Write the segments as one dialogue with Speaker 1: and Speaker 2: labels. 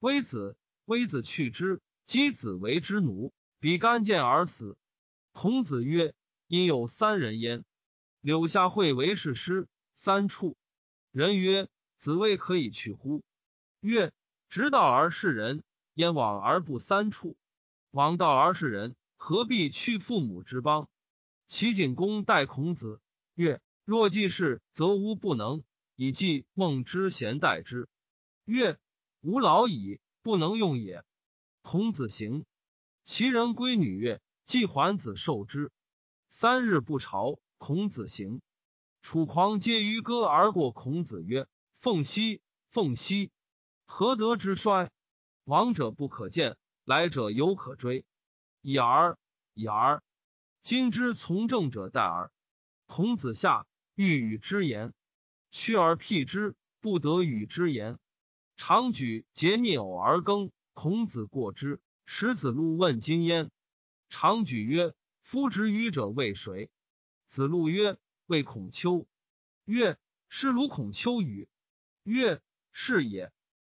Speaker 1: 微子，微子去之，箕子为之奴，比干见而死。孔子曰：“因有三人焉。”柳下惠为士师，三处。人曰：“子谓可以去乎？”曰：“直道而是人，焉往而不三处？往道而是人，何必去父母之邦？”齐景公待孔子曰：“若既是，则无不能。以继孟之贤待之。”曰：“吾老矣，不能用也。”孔子行。其人归女曰：“季桓子受之。”三日不朝。孔子行。楚狂皆于歌而过。孔子曰：“凤兮，凤兮，何德之衰？往者不可见，来者犹可追。已而，已而。今之从政者待而。”孔子下，欲与之言，屈而辟之，不得与之言。常举桀逆偶而耕。孔子过之，使子路问今焉。常举曰：“夫执鱼者为谁？”子路曰。谓孔丘曰：“是鲁孔丘与？”曰：“是也。”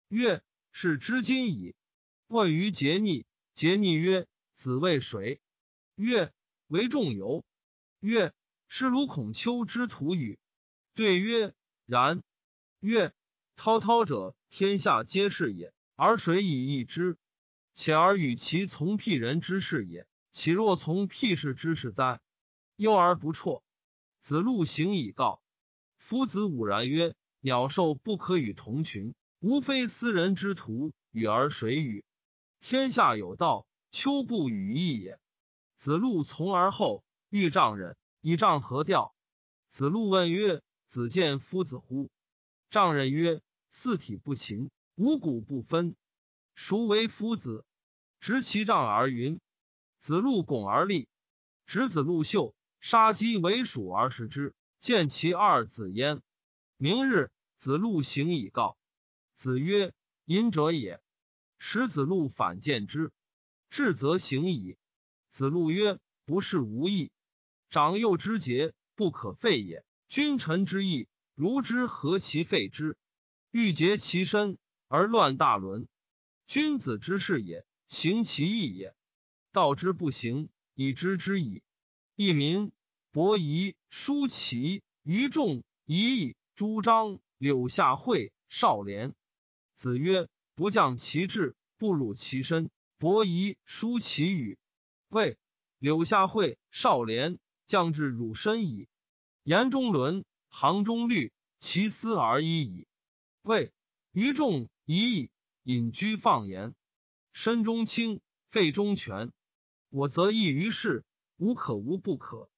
Speaker 1: 曰：“是知今矣。”问于桀逆，桀逆曰：“子谓谁？”曰：“为仲由。”曰：“是鲁孔丘之徒与？”对曰：“然。”曰：“滔滔者，天下皆是也，而谁以易之？且而与其从辟人之事也，岂若从辟士之事哉？忧而不辍。”子路行以告夫子武然曰：“鸟兽不可与同群，无非斯人之徒与而谁与？天下有道，丘不与义也。”子路从而后，欲丈人以丈何调？子路问曰：“子见夫子乎？”丈人曰：“四体不勤，五谷不分，孰为夫子？”执其杖而云。子路拱而立，执子路秀。杀鸡为鼠而食之，见其二子焉。明日，子路行以告子曰：“隐者也。”使子路反见之，至则行矣。子路曰：“不是无义，长幼之节不可废也。君臣之义，如之何其废之？欲竭其身而乱大伦，君子之事也，行其义也。道之不行，以知之矣。”一民伯夷、叔齐、于众、夷义、朱张、柳下惠、少年。子曰：“不降其志，不辱其身。”伯夷、叔齐与。谓柳下惠、少年降至辱身矣。言中伦、行中律，其思而已矣。谓于众一义隐居放言，身中轻，肺中全。我则异于事。无可无不可。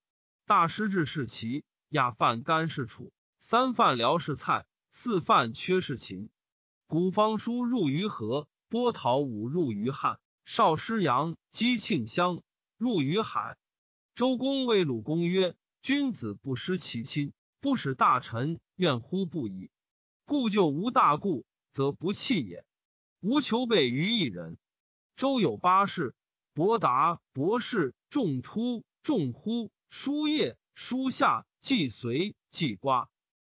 Speaker 1: 大师治是齐，亚饭干是楚，三饭辽是蔡，四饭缺是秦。古方书入于河，波涛舞入于汉。少师阳姬庆襄入于海。周公谓鲁公曰：“君子不失其亲，不使大臣怨乎不已。故就无大故，则不弃也。无求备于一人。周有八士：伯达、伯士。”仲突、仲忽、叔夜、叔夏、季随、季瓜。